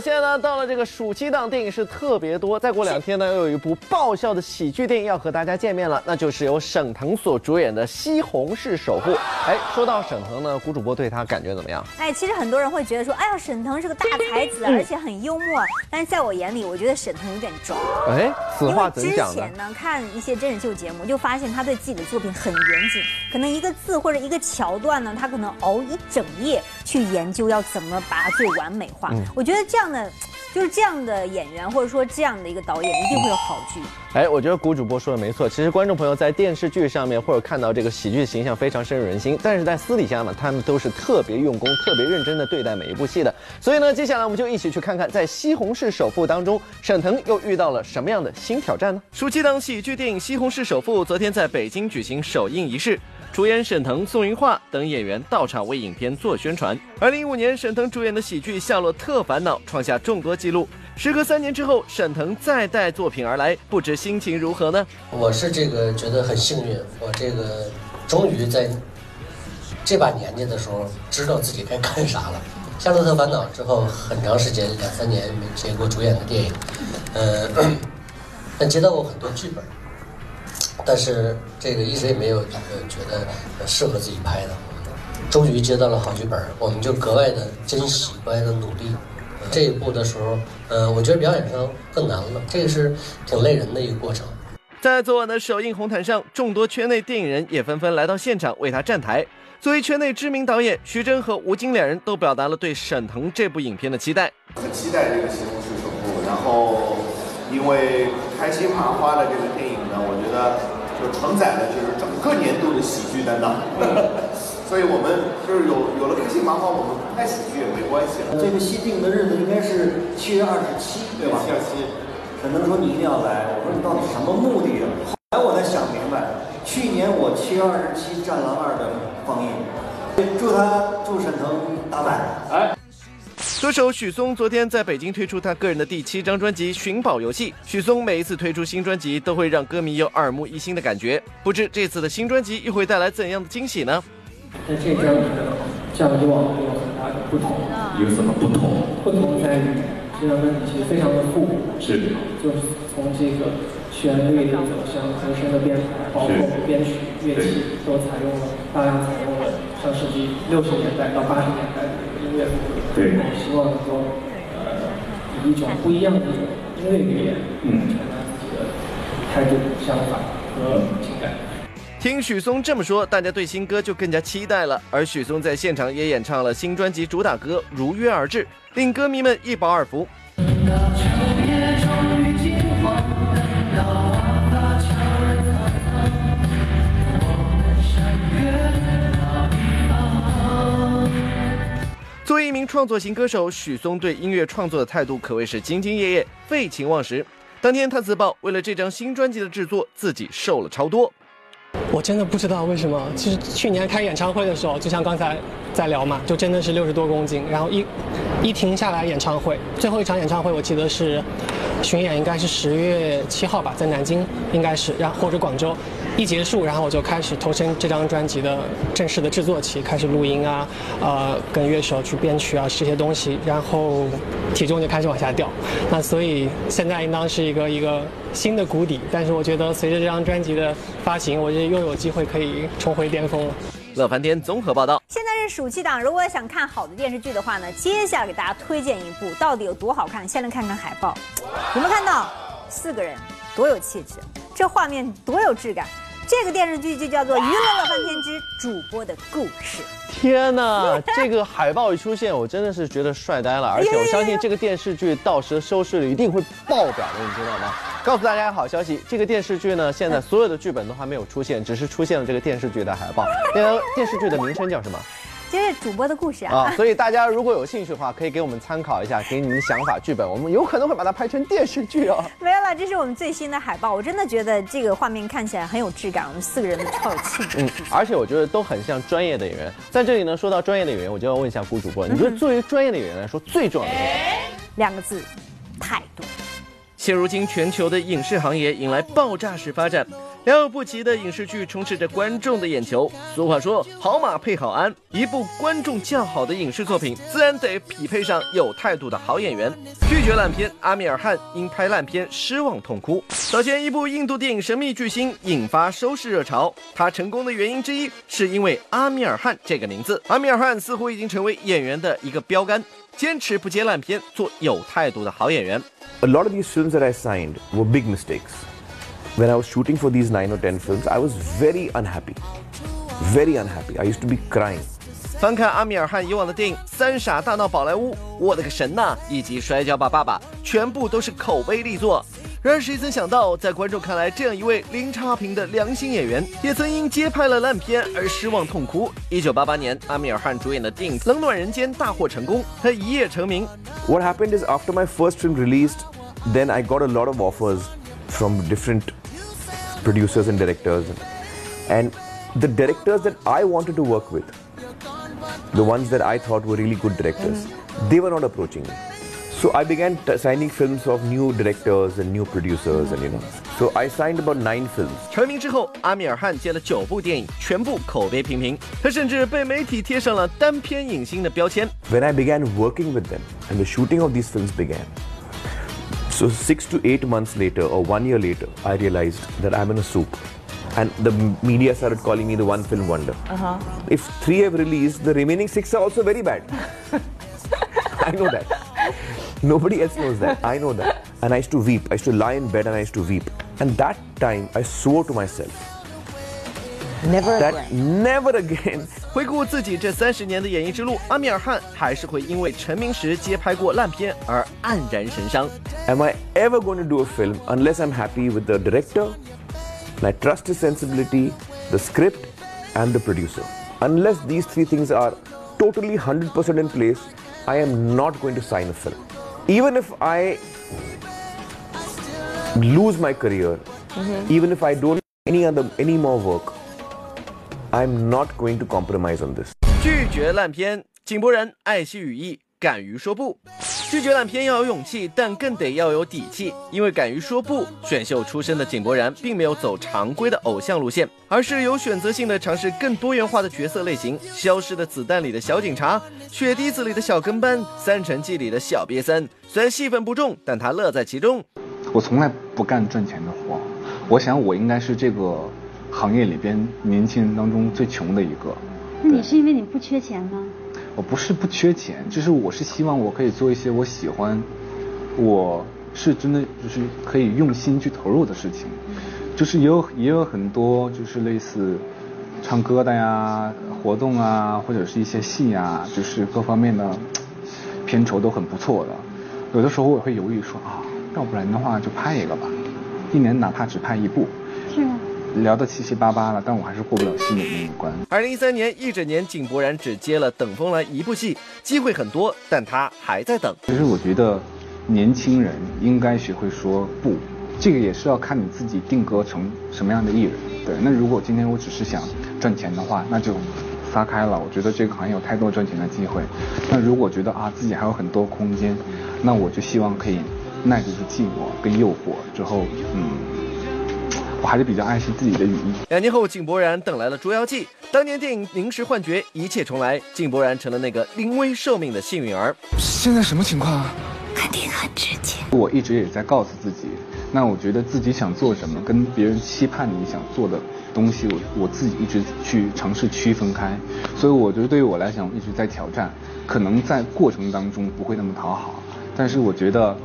现在呢到了这个暑期档，电影是特别多。再过两天呢，又有一部爆笑的喜剧电影要和大家见面了，那就是由沈腾所主演的《西红柿首富》。哎，说到沈腾呢，古主播对他感觉怎么样？哎，其实很多人会觉得说，哎呀，沈腾是个大才子，而且很幽默。但是在我眼里，我觉得沈腾有点装。哎，此话怎讲呢？之前呢，看一些真人秀节目，就发现他对自己的作品很严谨，可能一个字或者一个桥段呢，他可能熬一整夜去研究要怎么把它最完美化。我觉得这样的。就是这样的演员，或者说这样的一个导演，一定会有好剧。哎，我觉得古主播说的没错。其实观众朋友在电视剧上面或者看到这个喜剧形象非常深入人心，但是在私底下呢，他们都是特别用功、特别认真的对待每一部戏的。所以呢，接下来我们就一起去看看，在《西红柿首富》当中，沈腾又遇到了什么样的新挑战呢？暑期档喜剧电影《西红柿首富》昨天在北京举行首映仪式。主演沈腾、宋云桦等演员到场为影片做宣传。二零一五年，沈腾主演的喜剧《夏洛特烦恼》创下众多纪录。时隔三年之后，沈腾再带作品而来，不知心情如何呢？我是这个觉得很幸运，我这个终于在这把年纪的时候，知道自己该干啥了。《夏洛特烦恼》之后，很长时间两三年没接过主演的电影，呃，但接到过很多剧本。但是这个一直也没有觉得适合自己拍的，终于接到了好剧本，我们就格外的珍惜，格外的努力。这一步的时候，呃，我觉得表演上更难了，这个是挺累人的一个过程。在昨晚的首映红毯上，众多圈内电影人也纷纷来到现场为他站台。作为圈内知名导演，徐峥和吴京两人都表达了对沈腾这部影片的期待。很期待这个《西红柿首富》，然后因为开心麻花的这个电影呢，我觉得。就承载了就是整个年度的喜剧担当，所以我们就是有有了开心麻花，我们不拍喜剧也没关系。这个戏定的日子应该是七月二十七，对吧？七二七。沈腾说你一定要来，我说你到底什么目的啊？后来我才想明白，去年我七月二十七《战狼二》的放映，祝他祝沈腾大卖。哎。歌手许嵩昨天在北京推出他个人的第七张专辑《寻宝游戏》。许嵩每一次推出新专辑，都会让歌迷有耳目一新的感觉。不知这次的新专辑又会带来怎样的惊喜呢？在这张像以往有很大的不同。有什么不同？不同在于这张专辑其实非常的复古。是。就是从这个旋律走向和声的编排，包括编曲、乐器，都采用了大量采用了上世纪六十年代到八十年代乐风格。对，希望说呃以一种不一样的音乐语言，嗯，传达自己的态度、想法和情感。听许嵩这么说，大家对新歌就更加期待了。而许嵩在现场也演唱了新专辑主打歌《如约而至》，令歌迷们一饱耳福。作为一名创作型歌手，许嵩对音乐创作的态度可谓是兢兢业业、废寝忘食。当天他自曝，为了这张新专辑的制作，自己瘦了超多。我真的不知道为什么。其实去年开演唱会的时候，就像刚才在聊嘛，就真的是六十多公斤。然后一一停下来演唱会，最后一场演唱会，我记得是巡演，应该是十月七号吧，在南京，应该是，然后或者广州。一结束，然后我就开始投身这张专辑的正式的制作期，开始录音啊，呃，跟乐手去编曲啊这些东西，然后体重就开始往下掉。那所以现在应当是一个一个新的谷底，但是我觉得随着这张专辑的发行，我觉得又有机会可以重回巅峰了。乐翻天综合报道。现在是暑期档，如果想看好的电视剧的话呢，接下来给大家推荐一部，到底有多好看？先来看看海报，有没有看到四个人多有气质？这画面多有质感？这个电视剧就叫做《娱乐乐翻天之主播的故事》。天哪，这个海报一出现，我真的是觉得帅呆了。而且我相信这个电视剧到时收视率一定会爆表的，你知道吗？告诉大家好消息，这个电视剧呢，现在所有的剧本都还没有出现，只是出现了这个电视剧的海报。那电视剧的名称叫什么？这是主播的故事啊！啊，所以大家如果有兴趣的话，可以给我们参考一下，给你们想法、剧本，我们有可能会把它拍成电视剧哦。没有了，这是我们最新的海报，我真的觉得这个画面看起来很有质感，我们四个人都超有气质。嗯，而且我觉得都很像专业的演员。在这里呢，说到专业的演员，我就要问一下顾主播，你觉得作为专业的演员来说，最重要的是什么？两个字，态度。现如今，全球的影视行业迎来爆炸式发展。良莠不齐的影视剧充斥着观众的眼球。俗话说，好马配好鞍，一部观众叫好的影视作品，自然得匹配上有态度的好演员。拒绝烂片，阿米尔汗因拍烂片失望痛哭。早前一部印度电影《神秘巨星》引发收视热潮，他成功的原因之一是因为阿米尔汗这个名字。阿米尔汗似乎已经成为演员的一个标杆，坚持不接烂片，做有态度的好演员。A lot of these films that I signed were big mistakes. When I was shooting for these nine or ten films, I was very unhappy. Very unhappy. I used to be crying. 翻看阿米尔汗以往的电影《三傻大闹宝莱坞》，我的个神呐！以及《摔跤吧，爸爸》，全部都是口碑力作。然而，谁曾想到，在观众看来，这样一位零差评的良心演员，也曾因接拍了烂片而失望痛哭。一九八八年，阿米尔汗主演的电影《冷暖人间》大获成功，他一夜成名。What happened is after my first film released, then I got a lot of offers from different producers and directors, and the directors that I wanted to work with, the ones that I thought were really good directors, they were not approaching me. So I began t- signing films of new directors and new producers, and you know. So I signed about nine films. 成名之后，阿米尔汗接了九部电影，全部口碑平平。他甚至被媒体贴上了单片影星的标签。 When I began working with them and the shooting of these films began, so six to eight months later or one year later, I realized that I'm in a soup. And the media started calling me the one film wonder. Uh-huh. If three have released, the remaining six are also very bad. I know that. Nobody else knows that. I know that. And I used to weep. I used to lie in bed and I used to weep. And that time I swore to myself Never that again. never again 回顾自己这三十年的演艺之路，阿米尔汗还是会因为成名时接拍过烂片而黯然神伤。 am I ever going to do a film unless I'm happy with the director, and I trust his sensibility, the script, and the producer. Unless these three things are totally 100% in place, I am not going to sign a film. Even if I lose my career, even if I don't do any other any more work, I'm not going to compromise on this. 拒绝烂片，井柏然爱惜羽翼，敢于说不。拒绝烂片要有勇气，但更得要有底气。因为敢于说不，选秀出身的井柏然并没有走常规的偶像路线，而是有选择性的尝试更多元化的角色类型。《消失的子弹》里的小警察，《血滴子》里的小跟班，《三成记》里的小瘪三。虽然戏份不重，但他乐在其中。我从来不干赚钱的活，我想我应该是这个行业里边年轻人当中最穷的一个。那你是因为你不缺钱吗？我不是不缺钱，就是我是希望我可以做一些我喜欢，我是真的就是可以用心去投入的事情，就是也有也有很多就是类似唱歌的呀、活动啊，或者是一些戏啊，就是各方面的片酬都很不错的。有的时候我会犹豫说啊，要不然的话就拍一个吧，一年哪怕只拍一部。聊得七七八八了，但我还是过不了心里那一关。二零一三年一整年，井柏然只接了《等风来》一部戏，机会很多，但他还在等。其实我觉得，年轻人应该学会说不，这个也是要看你自己定格成什么样的艺人。对，那如果今天我只是想赚钱的话，那就撒开了。我觉得这个行业有太多赚钱的机会。那如果觉得啊自己还有很多空间，那我就希望可以耐得住寂寞跟诱惑之后，嗯。我还是比较爱惜自己的羽翼。两年后，井柏然等来了《捉妖记》。当年电影《临时幻觉》一切重来，井柏然成了那个临危受命的幸运儿。现在什么情况啊？肯定很直接。我一直也在告诉自己，那我觉得自己想做什么，跟别人期盼你想做的东西，我我自己一直去尝试区分开。所以我觉得对于我来讲，我一直在挑战，可能在过程当中不会那么讨好，但是我觉得。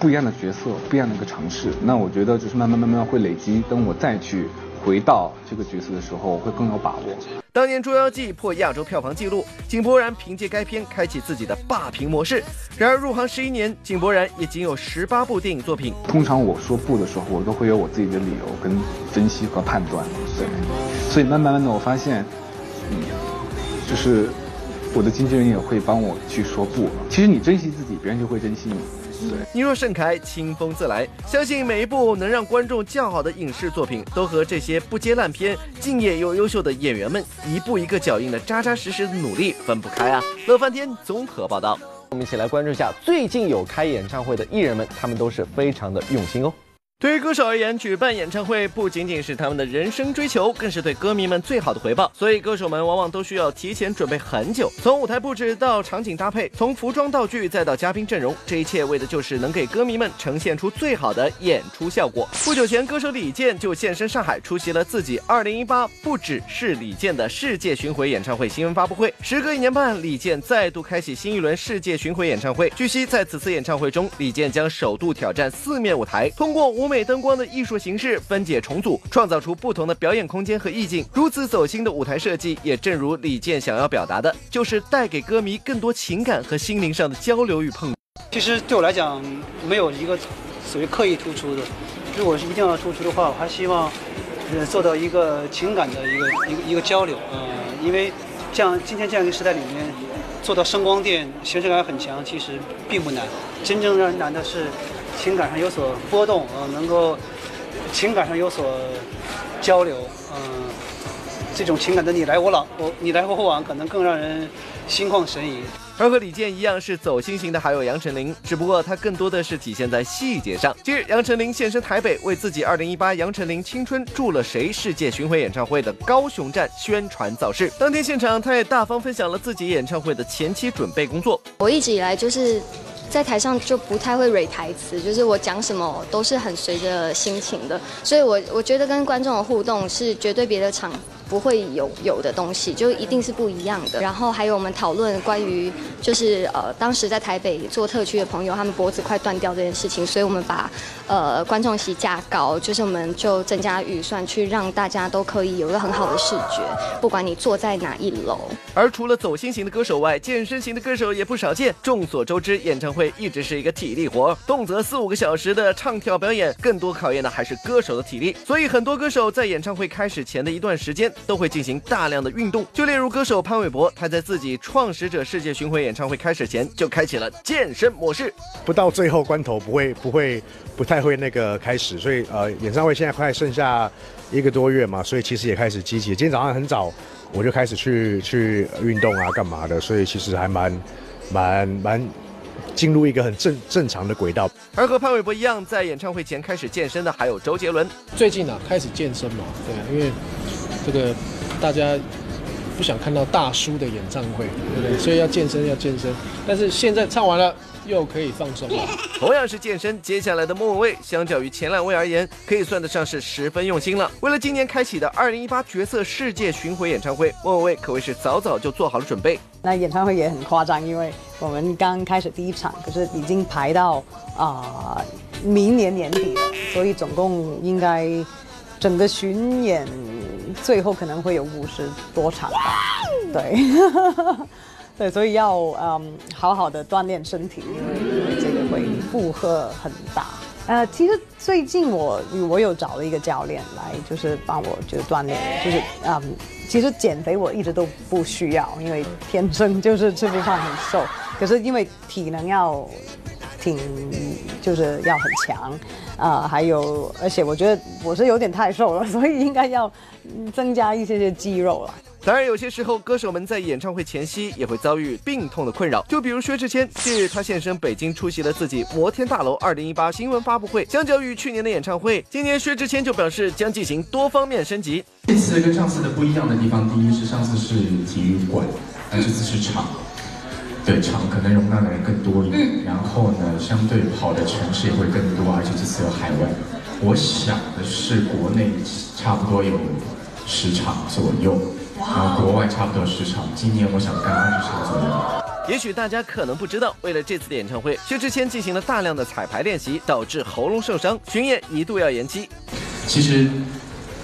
不一样的角色，不一样的一个尝试，那我觉得就是慢慢慢慢会累积。等我再去回到这个角色的时候，我会更有把握。当年《捉妖记》破亚洲票房纪录，井柏然凭借该片开启自己的霸屏模式。然而入行十一年，井柏然也仅有十八部电影作品。通常我说不的时候，我都会有我自己的理由跟分析和判断。对，所以慢慢慢的我发现，嗯，就是我的经纪人也会帮我去说不。其实你珍惜自己，别人就会珍惜你。你若盛开，清风自来。相信每一部能让观众叫好的影视作品，都和这些不接烂片、敬业又优秀的演员们一步一个脚印的扎扎实实的努力分不开啊！乐翻天综合报道，我们一起来关注一下最近有开演唱会的艺人们，他们都是非常的用心哦。对于歌手而言，举办演唱会不仅仅是他们的人生追求，更是对歌迷们最好的回报。所以，歌手们往往都需要提前准备很久，从舞台布置到场景搭配，从服装道具再到嘉宾阵容，这一切为的就是能给歌迷们呈现出最好的演出效果。不久前，歌手李健就现身上海，出席了自己2018不只是李健的世界巡回演唱会新闻发布会。时隔一年半，李健再度开启新一轮世界巡回演唱会。据悉，在此次演唱会中，李健将首度挑战四面舞台，通过五美灯光的艺术形式分解重组，创造出不同的表演空间和意境。如此走心的舞台设计，也正如李健想要表达的，就是带给歌迷更多情感和心灵上的交流与碰。其实对我来讲，没有一个属于刻意突出的。如果是一定要突出的话，我还希望呃做到一个情感的一个一个一个交流。呃，因为像今天这样一个时代里面，做到声光电形式感很强，其实并不难。真正让人难的是。情感上有所波动，呃，能够情感上有所交流，嗯，这种情感的你来我往，我你来我往，可能更让人心旷神怡。而和李健一样是走心型的，还有杨丞琳，只不过他更多的是体现在细节上。近日，杨丞琳现身台北，为自己2018杨丞琳青春住了谁世界巡回演唱会的高雄站宣传造势。当天现场，他也大方分享了自己演唱会的前期准备工作。我一直以来就是。在台上就不太会蕊台词，就是我讲什么都是很随着心情的，所以我我觉得跟观众的互动是绝对别的场。不会有有的东西，就一定是不一样的。然后还有我们讨论关于，就是呃，当时在台北做特区的朋友，他们脖子快断掉这件事情，所以我们把呃观众席架高，就是我们就增加预算去让大家都可以有一个很好的视觉，不管你坐在哪一楼。而除了走心型的歌手外，健身型的歌手也不少见。众所周知，演唱会一直是一个体力活，动辄四五个小时的唱跳表演，更多考验的还是歌手的体力。所以很多歌手在演唱会开始前的一段时间。都会进行大量的运动，就例如歌手潘玮柏，他在自己创始者世界巡回演唱会开始前就开启了健身模式。不到最后关头不会不会不太会那个开始，所以呃演唱会现在快剩下一个多月嘛，所以其实也开始积极。今天早上很早我就开始去去运动啊干嘛的，所以其实还蛮蛮蛮进入一个很正正常的轨道。而和潘玮柏一样在演唱会前开始健身的还有周杰伦。最近呢开始健身嘛，对，因为。这个大家不想看到大叔的演唱会，对不对？所以要健身，要健身。但是现在唱完了，又可以放松了。同样是健身，接下来的莫文蔚，相较于前两位而言，可以算得上是十分用心了。为了今年开启的二零一八角色世界巡回演唱会，莫文蔚可谓是早早就做好了准备。那演唱会也很夸张，因为我们刚开始第一场，可是已经排到啊明年年底了，所以总共应该整个巡演。最后可能会有五十多场吧，对，对，所以要嗯好好的锻炼身体，因为这个会负荷很大。呃，其实最近我我有找了一个教练来，就是帮我就是锻炼，就是嗯，其实减肥我一直都不需要，因为天生就是吃不胖很瘦，可是因为体能要。挺就是要很强，啊，还有，而且我觉得我是有点太瘦了，所以应该要增加一些些肌肉了。当然，有些时候歌手们在演唱会前夕也会遭遇病痛的困扰，就比如薛之谦，近日他现身北京出席了自己摩天大楼2018新闻发布会。相较于去年的演唱会，今年薛之谦就表示将进行多方面升级。这次跟上次的不一样的地方，第一是上次是体育馆，而这次是场。对场可能容纳的人更多一点，然后呢，相对跑的城市也会更多，而且这次有海外。我想的是国内差不多有十场左右，然后国外差不多十场。今年我想干二十场左右。也许大家可能不知道，为了这次的演唱会，薛之谦进行了大量的彩排练习，导致喉咙受伤，巡演一度要延期。其实，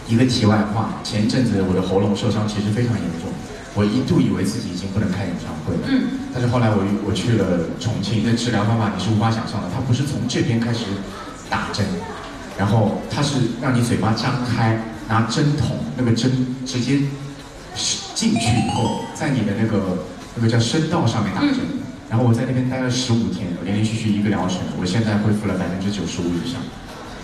一个题外话，前一阵子我的喉咙受伤其实非常严重。我一度以为自己已经不能开演唱会了，嗯，但是后来我我去了重庆，那治疗方法你是无法想象的，它不是从这边开始打针，然后它是让你嘴巴张开，拿针筒，那个针直接进去以后，在你的那个那个叫声道上面打针，然后我在那边待了十五天，连连续续一个疗程，我现在恢复了百分之九十五以上。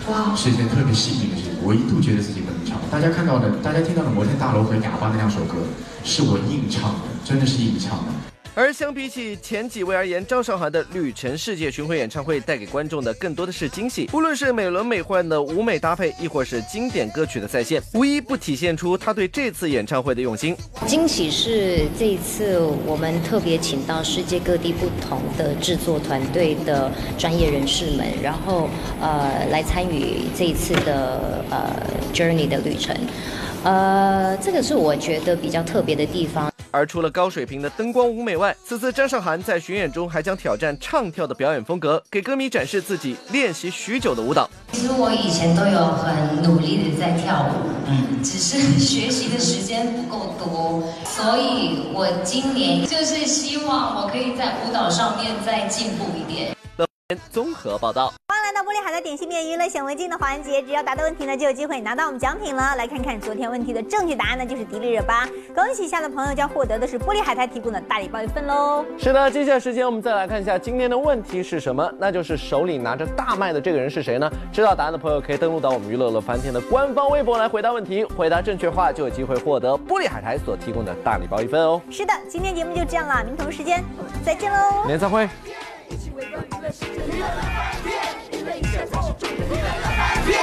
哇，是一件特别幸运的事情。我一度觉得自己不能唱。大家看到的，大家听到的《摩天大楼》和《哑巴》那两首歌，是我硬唱的，真的是硬唱的。而相比起前几位而言，张韶涵的旅程世界巡回演唱会带给观众的更多的是惊喜，无论是美轮美奂的舞美搭配，亦或是经典歌曲的再现，无一不体现出她对这次演唱会的用心。惊喜是这一次我们特别请到世界各地不同的制作团队的专业人士们，然后呃来参与这一次的呃 Journey 的旅程，呃，这个是我觉得比较特别的地方。而除了高水平的灯光舞美外，此次张韶涵在巡演中还将挑战唱跳的表演风格，给歌迷展示自己练习许久的舞蹈。其实我以前都有很努力的在跳舞，嗯，只是 学习的时间不够多，所以我今年就是希望我可以在舞蹈上面再进步一点。综合报道。欢迎来到玻璃海的点心面娱乐显微镜的环节，只要答对问题呢，就有机会拿到我们奖品了。来看看昨天问题的正确答案呢，就是迪丽热巴。恭喜下的朋友将获得的是玻璃海苔提供的大礼包一份喽。是的，接下来时间我们再来看一下今天的问题是什么，那就是手里拿着大麦的这个人是谁呢？知道答案的朋友可以登录到我们娱乐乐翻天的官方微博来回答问题，回答正确话就有机会获得玻璃海苔所提供的大礼包一份哦。是的，今天节目就这样了，明同时间我们再见喽，明天再会。Viva!